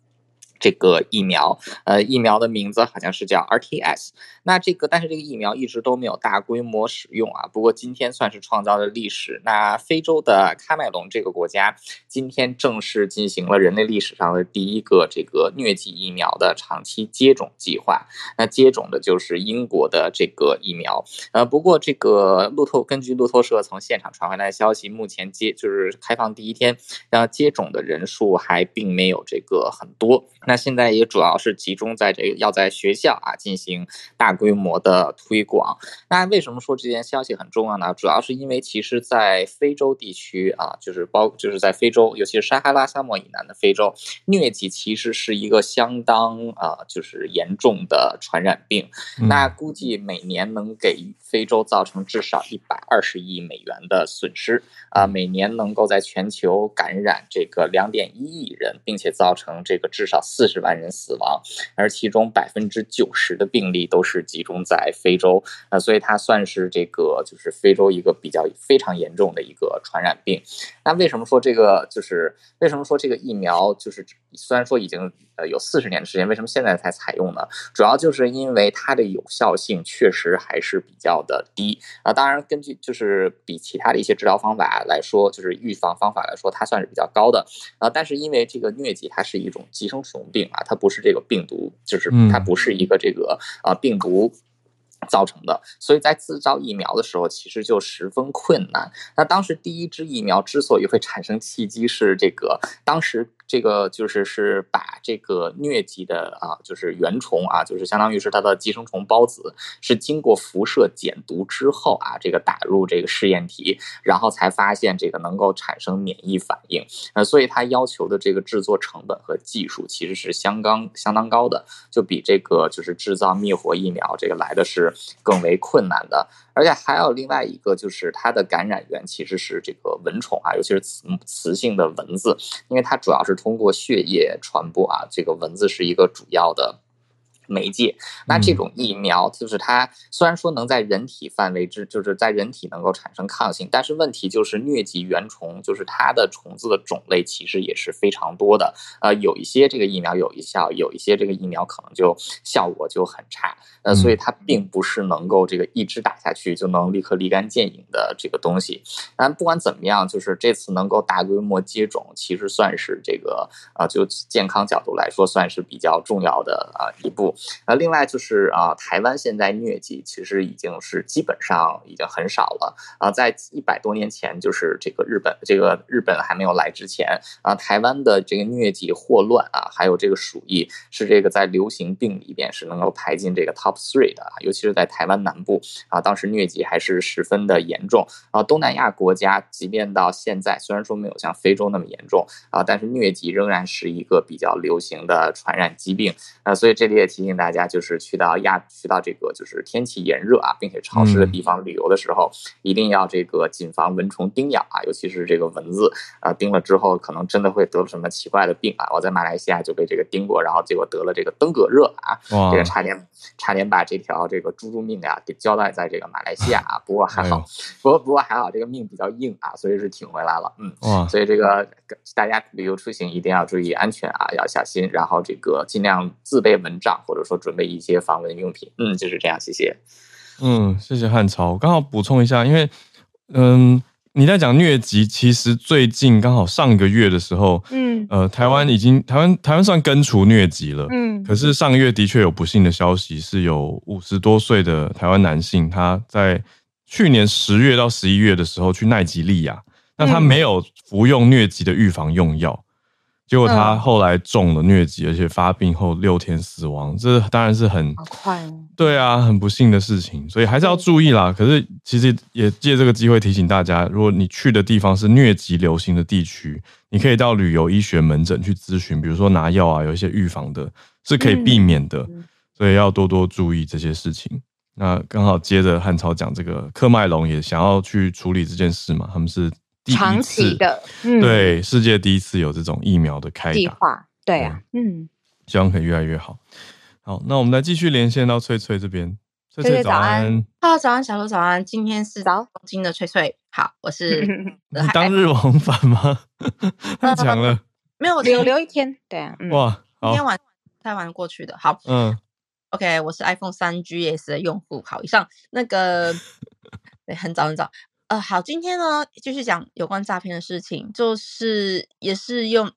这个疫苗，呃，疫苗的名字好像是叫 RTS。那这个，但是这个疫苗一直都没有大规模使用啊。不过今天算是创造了历史。那非洲的喀麦隆这个国家，今天正式进行了人类历史上的第一个这个疟疾疫苗的长期接种计划。那接种的就是英国的这个疫苗。呃，不过这个路透根据路透社从现场传回来的消息，目前接就是开放第一天，然后接种的人数还并没有这个很多。那现在也主要是集中在这个要在学校啊进行大规模的推广。那为什么说这件消息很重要呢？主要是因为其实，在非洲地区啊，就是包就是在非洲，尤其是撒哈拉沙漠以南的非洲，疟疾其实是一个相当啊就是严重的传染病。嗯、那估计每年能给非洲造成至少一百二十亿美元的损失啊，每年能够在全球感染这个两点一亿人，并且造成这个至少。四十万人死亡，而其中百分之九十的病例都是集中在非洲，呃，所以它算是这个就是非洲一个比较非常严重的一个传染病。那为什么说这个就是为什么说这个疫苗就是虽然说已经呃有四十年的时间，为什么现在才采用呢？主要就是因为它的有效性确实还是比较的低啊。当然，根据就是比其他的一些治疗方法来说，就是预防方法来说，它算是比较高的啊。但是因为这个疟疾它是一种寄生虫。病啊，它不是这个病毒，就是它不是一个这个啊病毒造成的，所以在制造疫苗的时候，其实就十分困难。那当时第一支疫苗之所以会产生契机，是这个当时。这个就是是把这个疟疾的啊，就是原虫啊，就是相当于是它的寄生虫孢子，是经过辐射减毒之后啊，这个打入这个试验体，然后才发现这个能够产生免疫反应。呃，所以它要求的这个制作成本和技术其实是相当相当高的，就比这个就是制造灭活疫苗这个来的是更为困难的。而且还有另外一个，就是它的感染源其实是这个蚊虫啊，尤其是雌雌性的蚊子，因为它主要是通过血液传播啊，这个蚊子是一个主要的。媒介，那这种疫苗就是它虽然说能在人体范围之，就是在人体能够产生抗性，但是问题就是疟疾原虫，就是它的虫子的种类其实也是非常多的。呃，有一些这个疫苗有效，有一些这个疫苗可能就效果就很差。呃，所以它并不是能够这个一直打下去就能立刻立竿见影的这个东西。但不管怎么样，就是这次能够大规模接种，其实算是这个呃，就健康角度来说，算是比较重要的啊一步。呃，另外就是啊，台湾现在疟疾其实已经是基本上已经很少了啊。在一百多年前，就是这个日本，这个日本还没有来之前啊，台湾的这个疟疾霍乱啊，还有这个鼠疫，是这个在流行病里边是能够排进这个 top three 的啊，尤其是在台湾南部啊，当时疟疾还是十分的严重啊。东南亚国家即便到现在，虽然说没有像非洲那么严重啊，但是疟疾仍然是一个比较流行的传染疾病啊。所以这里也提。提醒大家，就是去到亚去到这个就是天气炎热啊，并且潮湿的地方旅游的时候，嗯、一定要这个谨防蚊虫叮咬啊，尤其是这个蚊子啊，叮了之后可能真的会得什么奇怪的病啊。我在马来西亚就被这个叮过，然后结果得了这个登革热啊，这个差点差点把这条这个猪猪命啊给交代在这个马来西亚啊。不过还好，哎、不过不过还好，这个命比较硬啊，所以是挺回来了。嗯，所以这个大家旅游出行一定要注意安全啊，要小心，然后这个尽量自备蚊帐，或者说准备一些防蚊用品。嗯，就是这样，谢谢。嗯，谢谢汉超。刚好补充一下，因为嗯，你在讲疟疾，其实最近刚好上个月的时候，嗯，呃，台湾已经台湾台湾算根除疟疾了，嗯，可是上个月的确有不幸的消息，是有五十多岁的台湾男性，他在去年十月到十一月的时候去奈及利亚，那他没有服用疟疾的预防用药。结果他后来中了疟疾，而且发病后六天死亡，这当然是很快，对啊，很不幸的事情，所以还是要注意啦。可是其实也借这个机会提醒大家，如果你去的地方是疟疾流行的地区，你可以到旅游医学门诊去咨询，比如说拿药啊，有一些预防的是可以避免的，所以要多多注意这些事情。那刚好接着汉超讲这个，科麦隆也想要去处理这件事嘛，他们是。长期的，嗯、对，世界第一次有这种疫苗的开计划，对啊，嗯，希望可以越来越好。好，那我们来继续连线到翠翠这边。翠翠早安，Hello，，早安，小鹿早安。今天是早东京的翠翠，好，我是 你当日往返吗？太强了，没有留留一天，对啊，嗯、哇，今天晚太晚过去的，好，嗯，OK，我是 iPhone 三 GS 的用户，好，以上。那个 对，很早很早。呃，好，今天呢继续讲有关诈骗的事情，就是也是用，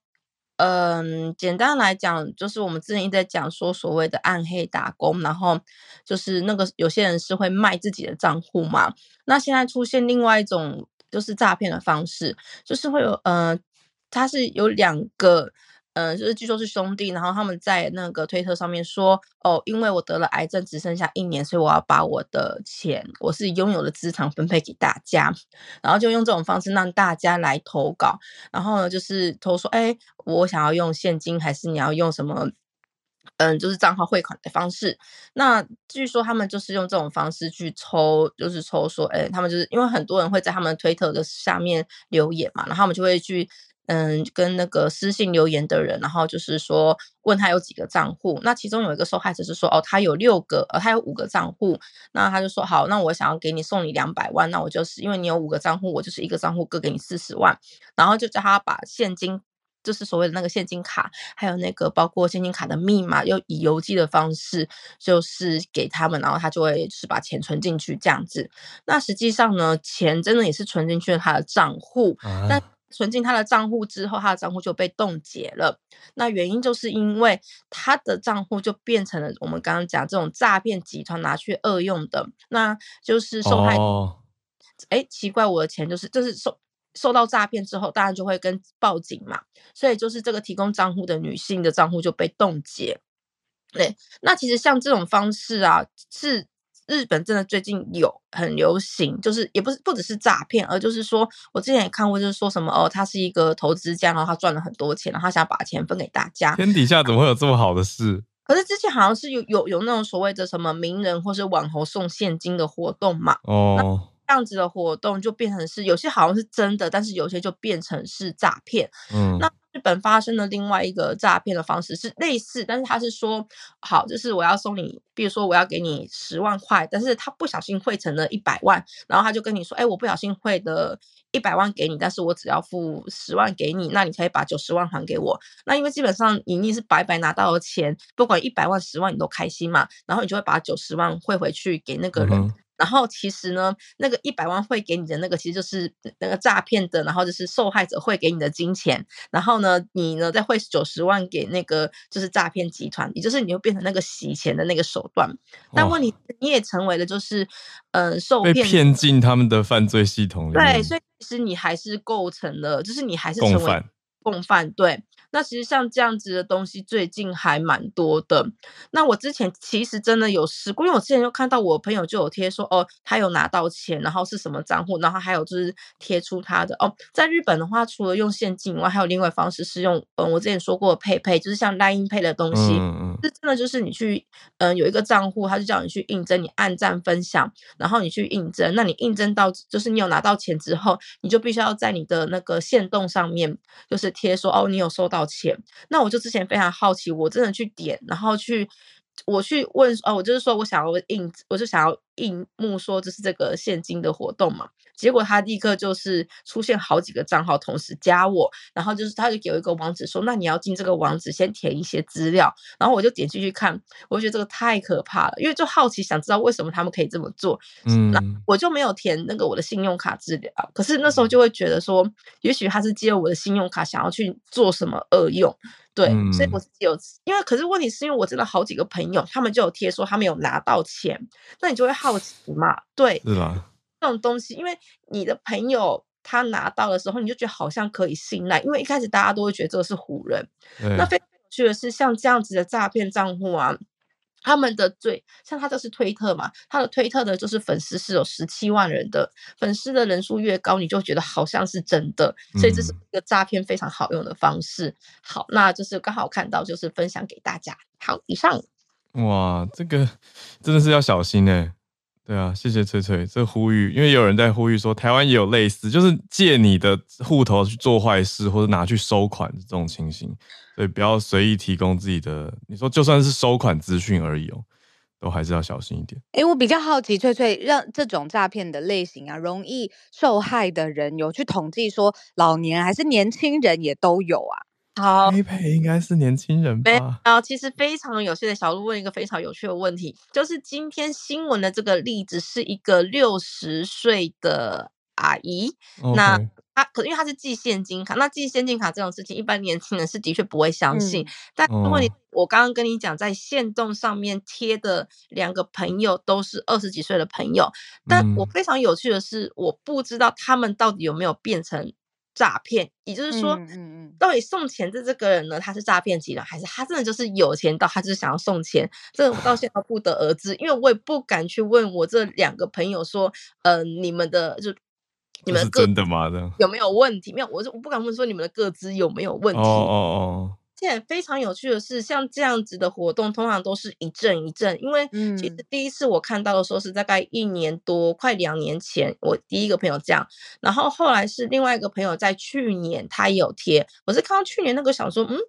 嗯、简单来讲，就是我们之前一直在讲说所谓的暗黑打工，然后就是那个有些人是会卖自己的账户嘛，那现在出现另外一种就是诈骗的方式，就是会有，呃，它是有两个。嗯，就是据说是兄弟，然后他们在那个推特上面说，哦，因为我得了癌症，只剩下一年，所以我要把我的钱，我是拥有的资产分配给大家，然后就用这种方式让大家来投稿，然后呢，就是投说，哎，我想要用现金，还是你要用什么？嗯，就是账号汇款的方式。那据说他们就是用这种方式去抽，就是抽说，哎，他们就是因为很多人会在他们推特的下面留言嘛，然后他们就会去。嗯，跟那个私信留言的人，然后就是说问他有几个账户，那其中有一个受害者是说，哦，他有六个，呃，他有五个账户，那他就说，好，那我想要给你送你两百万，那我就是因为你有五个账户，我就是一个账户各给你四十万，然后就叫他把现金，就是所谓的那个现金卡，还有那个包括现金卡的密码，又以邮寄的方式就是给他们，然后他就会就是把钱存进去这样子，那实际上呢，钱真的也是存进去了他的账户，但。存进他的账户之后，他的账户就被冻结了。那原因就是因为他的账户就变成了我们刚刚讲这种诈骗集团拿去恶用的。那就是受害，哎、奇怪，我的钱就是就是受受到诈骗之后，当然就会跟报警嘛。所以就是这个提供账户的女性的账户就被冻结。对，那其实像这种方式啊，是。日本真的最近有很流行，就是也不是不只是诈骗，而就是说我之前也看过，就是说什么哦，他是一个投资家，然后他赚了很多钱，然后他想把钱分给大家。天底下怎么会有这么好的事？可是之前好像是有有有那种所谓的什么名人或是网红送现金的活动嘛？哦，这样子的活动就变成是有些好像是真的，但是有些就变成是诈骗。嗯，那。日本发生的另外一个诈骗的方式是类似，但是他是说好，就是我要送你，比如说我要给你十万块，但是他不小心汇成了一百万，然后他就跟你说，哎，我不小心汇的一百万给你，但是我只要付十万给你，那你可以把九十万还给我。那因为基本上你你是白白拿到了钱，不管一百万十万你都开心嘛，然后你就会把九十万汇回去给那个人。嗯然后其实呢，那个一百万会给你的那个，其实就是那个诈骗的，然后就是受害者会给你的金钱。然后呢，你呢再汇九十万给那个就是诈骗集团，也就是你又变成那个洗钱的那个手段。但问题你也成为了就是，呃，受骗被骗进他们的犯罪系统里。对，所以其实你还是构成了，就是你还是成为。共犯，对。那其实像这样子的东西，最近还蛮多的。那我之前其实真的有试过，因为我之前就看到我朋友就有贴说，哦，他有拿到钱，然后是什么账户，然后还有就是贴出他的哦。在日本的话，除了用现金以外，还有另外方式是用，嗯，我之前说过的 PayPay，就是像 Line Pay 的东西。嗯嗯。是真的，就是你去，嗯，有一个账户，他就叫你去应征，你按赞分享，然后你去应征。那你应征到，就是你有拿到钱之后，你就必须要在你的那个线动上面，就是贴说，哦，你有收到。钱，那我就之前非常好奇，我真的去点，然后去我去问，哦，我就是说我想要印，我就想要印幕说这是这个现金的活动嘛，结果他立刻就是出现好几个账号同时加我，然后就是他就给我一个网址说，那你要进这个网址先填一些资料，然后我就点进去看，我就觉得这个太可怕了，因为就好奇想知道为什么他们可以这么做，嗯，那我就没有填那个我的信用卡资料，可是那时候就会觉得说，也许他是借我的信用卡想要去做什么恶用。对，所以我是有，因为可是问题是因为我真的好几个朋友，他们就有贴说他们有拿到钱，那你就会好奇嘛？对，是吧？这种东西，因为你的朋友他拿到的时候，你就觉得好像可以信赖，因为一开始大家都会觉得这个是唬人。那非常有趣的是，像这样子的诈骗账户啊。他们的最像他这是推特嘛，他的推特的就是粉丝是有十七万人的，粉丝的人数越高，你就觉得好像是真的，所以这是一个诈骗非常好用的方式。嗯、好，那就是刚好看到，就是分享给大家。好，以上。哇，这个 真的是要小心呢。对啊，谢谢翠翠这呼吁，因为有人在呼吁说，台湾也有类似，就是借你的户头去做坏事，或者拿去收款这种情形，所以不要随意提供自己的。你说就算是收款资讯而已哦，都还是要小心一点。哎，我比较好奇，翠翠让这种诈骗的类型啊，容易受害的人有去统计说，老年还是年轻人也都有啊？好，应该是年轻人吧？然后其实非常有趣的小鹿问一个非常有趣的问题，就是今天新闻的这个例子是一个六十岁的阿姨.那她可因为她是寄现金卡，那寄现金卡这种事情，一般年轻人是的确不会相信。嗯、但如果你、哦、我刚刚跟你讲，在线动上面贴的两个朋友都是二十几岁的朋友，但我非常有趣的是，我不知道他们到底有没有变成。诈骗，也就是说，嗯嗯，到底送钱的这个人呢，他是诈骗集团，还是他真的就是有钱到他就是想要送钱？这个我到现在不得而知，因为我也不敢去问我这两个朋友说，呃，你们的就你们个真的吗？有没有问题？没有，我就我不敢问说你们的各资有没有问题。哦哦哦。现在非常有趣的是，像这样子的活动，通常都是一阵一阵。因为其实第一次我看到的时候是大概一年多，快两年前，我第一个朋友这样。然后后来是另外一个朋友在去年他也有贴，我是看到去年那个想说，嗯，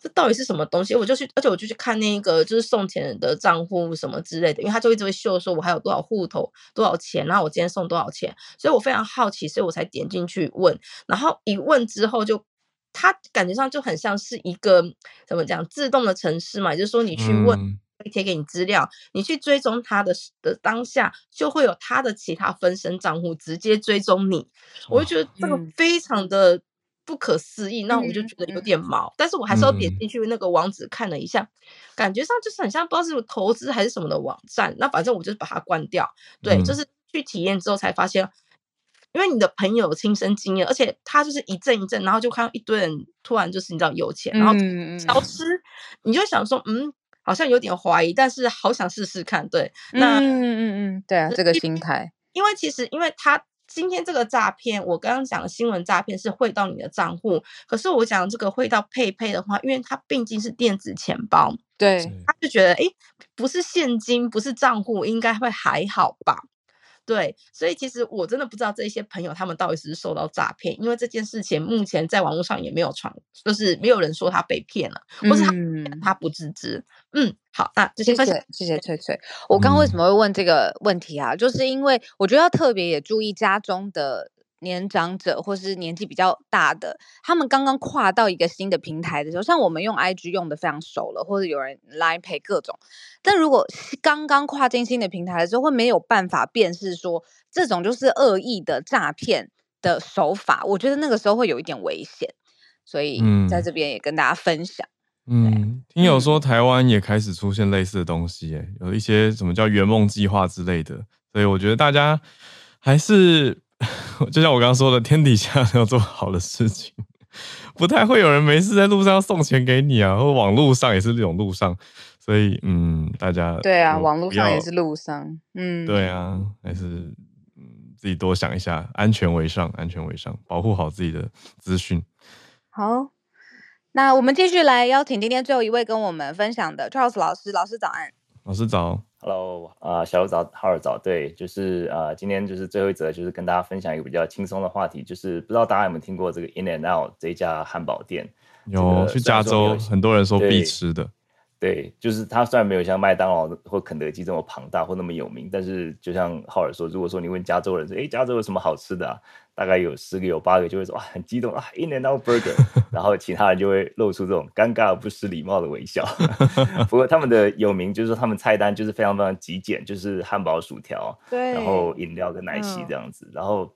这到底是什么东西？我就去，而且我就去看那个就是送钱的账户什么之类的，因为他就一直会秀说我还有多少户头多少钱，然后我今天送多少钱，所以我非常好奇，所以我才点进去问。然后一问之后就。它感觉上就很像是一个怎么讲自动的城市嘛，就是说你去问，会贴给你资料，你去追踪他的的当下，就会有他的其他分身账户直接追踪你。我就觉得这个非常的不可思议，那我就觉得有点毛，但是我还是要点进去那个网址看了一下，感觉上就是很像不知道是投资还是什么的网站。那反正我就把它关掉，对，就是去体验之后才发现。因为你的朋友亲身经验，而且他就是一阵一阵，然后就看到一堆人突然就是你知道有钱，然后消失，嗯、你就想说，嗯，好像有点怀疑，但是好想试试看，对，那嗯嗯嗯，对啊，这个心态，因为其实因为他今天这个诈骗，我刚刚讲的新闻诈骗是汇到你的账户，可是我讲这个汇到 PayPay 的话，因为它毕竟是电子钱包，对，他就觉得，哎，不是现金，不是账户，应该会还好吧。对，所以其实我真的不知道这些朋友他们到底是受到诈骗，因为这件事情目前在网络上也没有传，就是没有人说他被骗了，或是他他不自知。嗯，嗯，好，那这些谢谢谢谢翠翠。我刚刚为什么会问这个问题啊？嗯、就是因为我觉得要特别也注意家中的。年长者或是年纪比较大的，他们刚刚跨到一个新的平台的时候，像我们用 IG 用的非常熟了，或者有人 Line Pay 各种，但如果刚刚跨进新的平台的时候，会没有办法辨识说这种就是恶意的诈骗的手法，我觉得那个时候会有一点危险，所以在这边也跟大家分享。嗯，听友说台湾也开始出现类似的东西，哎，有一些什么叫圆梦计划之类的，所以我觉得大家还是。就像我刚刚说的，天底下 要做好的事情，不太会有人没事在路上要送钱给你啊，或网络上也是这种路上，所以嗯，大家对啊，网络上也是路上，嗯，对啊，还是嗯自己多想一下，安全为上，安全为上，保护好自己的资讯。好，那我们继续来邀请今天最后一位跟我们分享的 Charles 老师，老师早安，老师早。Hello，啊、呃，小早，浩尔早，对，就是啊、呃，今天就是最后一则，就是跟大家分享一个比较轻松的话题，就是不知道大家有没有听过这个 In and Out 这一家汉堡店？有，这个、去加州很多人说必吃的。对，就是它虽然没有像麦当劳或肯德基这么庞大或那么有名，但是就像浩尔说，如果说你问加州人说，哎，加州有什么好吃的啊？大概有十个有八个就会说哇，很激动啊，In and Out Burger，然后其他人就会露出这种尴尬而不失礼貌的微笑。不过他们的有名就是说他们菜单就是非常非常极简，就是汉堡、薯条，对，然后饮料跟奶昔这样子。嗯、然后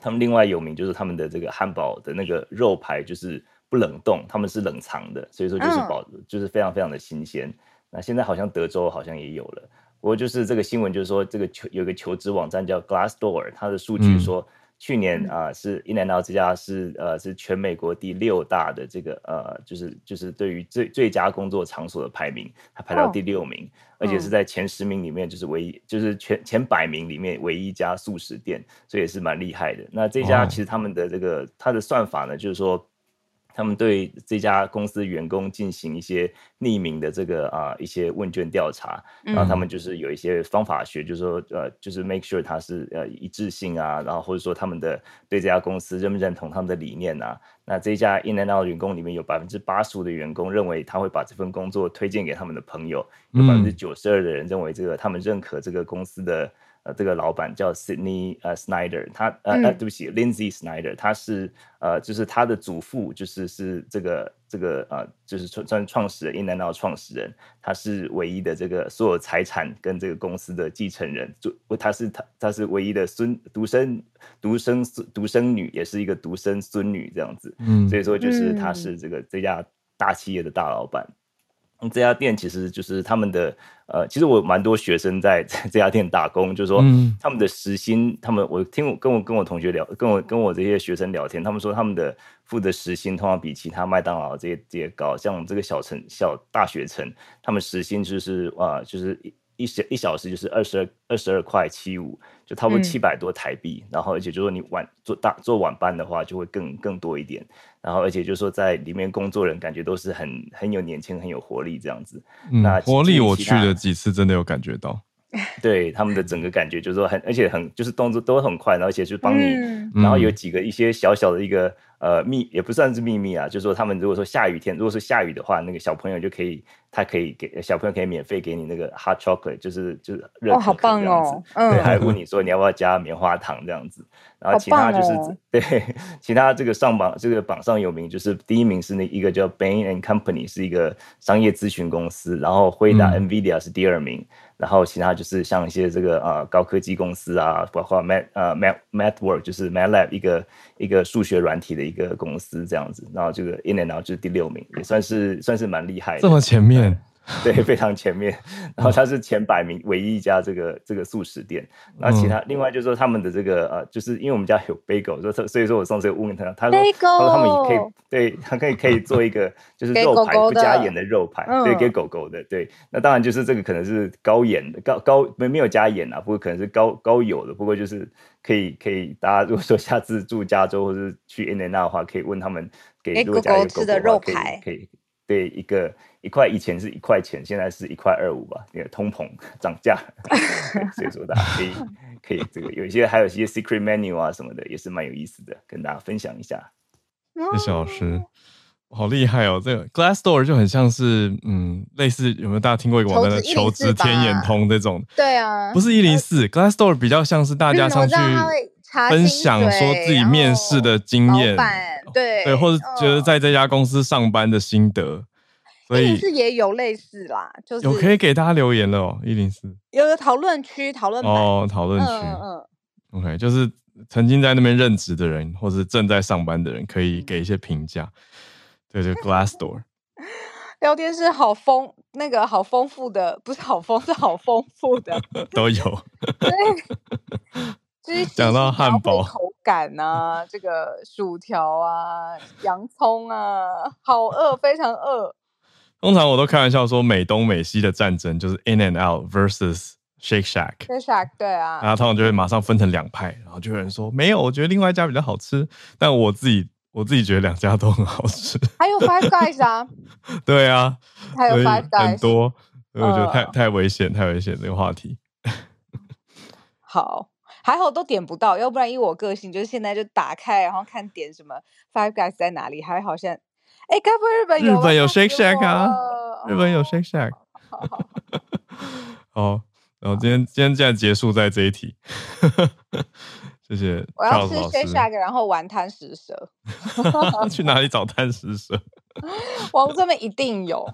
他们另外有名就是他们的这个汉堡的那个肉排就是。不冷冻，他们是冷藏的，所以说就是保，嗯、就是非常非常的新鲜。那现在好像德州好像也有了，不过就是这个新闻就是说，这个求有一个求职网站叫 Glassdoor，它的数据说，去年啊、是 In and Out 这家是呃是全美国第六大的这个呃就是就是对于最最佳工作场所的排名，它排到第六名，哦、而且是在前十名里面就是唯一就是全前百名里面唯一一家速食店，所以也是蛮厉害的。那这家其实他们的这个、哦、它的算法呢，就是说。他们对这家公司员工进行一些匿名的这个啊、呃、一些问卷调查，然后他们就是有一些方法学，就是说呃就是 make sure 它是呃一致性啊，然后或者说他们的对这家公司认不认同他们的理念啊。那这家 In and Out 员工里面有百分之八十五的员工认为他会把这份工作推荐给他们的朋友，有百分之九十二的人认为这个他们认可这个公司的。呃，这个老板叫 Sydney 呃 Snyder，他呃呃，对不起，Lindsay Snyder，他是呃，就是他的祖父，就是是这个这个呃，就是创创创始人 In and Out 创始人，他是唯一的这个所有财产跟这个公司的继承人，就他是他他是唯一的孙独生独生独生女，也是一个独生孙女这样子，嗯，所以说就是他是这个这家大企业的大老板。这家店其实就是他们的，呃，其实我蛮多学生在 这家店打工，就是说他们的时薪，他们我听我跟我跟我同学聊，跟我跟我这些学生聊天，他们说他们的付的时薪通常比其他麦当劳这些这些高，像我们这个小城小大学城，他们时薪就是啊、呃，就是。一小一小时就是二十二二十二块七五，就差不多七百多台币。嗯、然后而且就是说你晚做大做晚班的话，就会更更多一点。然后而且就是说在里面工作人感觉都是很很有年轻很有活力这样子。嗯，那活力我去了几次，真的有感觉到。对他们的整个感觉就是说很，而且很就是动作都很快，然后而且就帮你，嗯、然后有几个一些小小的一个。呃，秘也不算是秘密啊，就是说他们如果说下雨天，如果是下雨的话，那个小朋友就可以，他可以给小朋友可以免费给你那个 hot chocolate，就是就是热好棒哦！嗯，对，还问你说你要不要加棉花糖这样子。然后其他就是、哦、对 其他这个上榜这个榜上有名，就是第一名是那一个叫 Bain and Company，是一个商业咨询公司，然后辉达 NVIDIA 是第二名。嗯然后其他就是像一些这个呃高科技公司啊，包括 Mat 呃 Mat Mathwork 就是 MATLAB 一个一个数学软体的一个公司这样子，然后这个 In and Out 就是第六名，也算是算是蛮厉害的，这么前面。对，非常前面，然后它是前百名唯一一家这个这个素食店，然后其他另外就是说他们的这个呃，就是因为我们家有 bagel，所所以说我上次问他，他说他说他们也可以，对，他可以可以做一个 就是肉排不加盐的肉排，对，给狗狗的，对，那当然就是这个可能是高盐的，高高没没有加盐啊，不过可能是高高油的，不过就是可以可以大家如果说下次住加州或者去 In and Out 的话，可以问他们给如果家有狗吃的肉排，可以对一个。一块以前是一块钱，现在是一块二五吧？那个通膨涨价，所以说大家可以可以这个有一些还有一些 secret menu 啊什么的，也是蛮有意思的，跟大家分享一下。谢谢老师，好厉害哦！这个 Glassdoor 就很像是嗯，类似有没有大家听过一个网站的求职天眼通这种？对啊，不是一零四，Glassdoor 比较像是大家上去分享说自己面试的经验，对对，或者觉得在这家公司上班的心得。所以是也有类似啦，就是有可以给大家留言了哦，一零四有个讨论区，讨论哦，讨论区，嗯嗯，OK，就是曾经在那边任职的人，或是正在上班的人，可以给一些评价。对，就 Glassdoor 聊天室好丰，那个好丰富的，不是好丰，是好丰富的，都有。对，讲到汉堡。口感啊，这个薯条啊，洋葱啊，好饿，非常饿。通常我都开玩笑说，美东美西的战争就是 In and Out versus Shake Shack。Shake Shack 对啊，然后通常就会马上分成两派，然后就有人说没有，我觉得另外一家比较好吃，但我自己我自己觉得两家都很好吃。还有 Five Guys 啊，对啊，还有 Five Guys 很多，所以我觉得太、呃、太危险，太危险这个话题。好，还好都点不到，要不然以我个性，就是现在就打开，然后看点什么 Five Guys 在哪里，还好像，哎，该不会日本有？日本有 Shake Shack 啊，日本有 Shake Shack。好，然 后今天今天这样结束在这一题，谢谢。我要吃 Shake Shack，然后玩贪食蛇。去哪里找贪食蛇？网络上面一定有，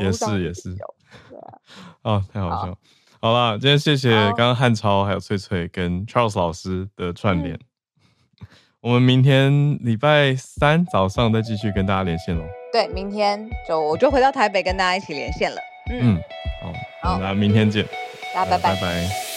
也是也是有，对啊。哦，太好笑。好啦，今天谢谢刚刚汉超还有翠翠跟 Charles 老师的串联。嗯、我们明天礼拜三早上再继续跟大家连线喽。对，明天就我就回到台北跟大家一起连线了。嗯，嗯好，好，那明天见，大家拜拜。拜拜。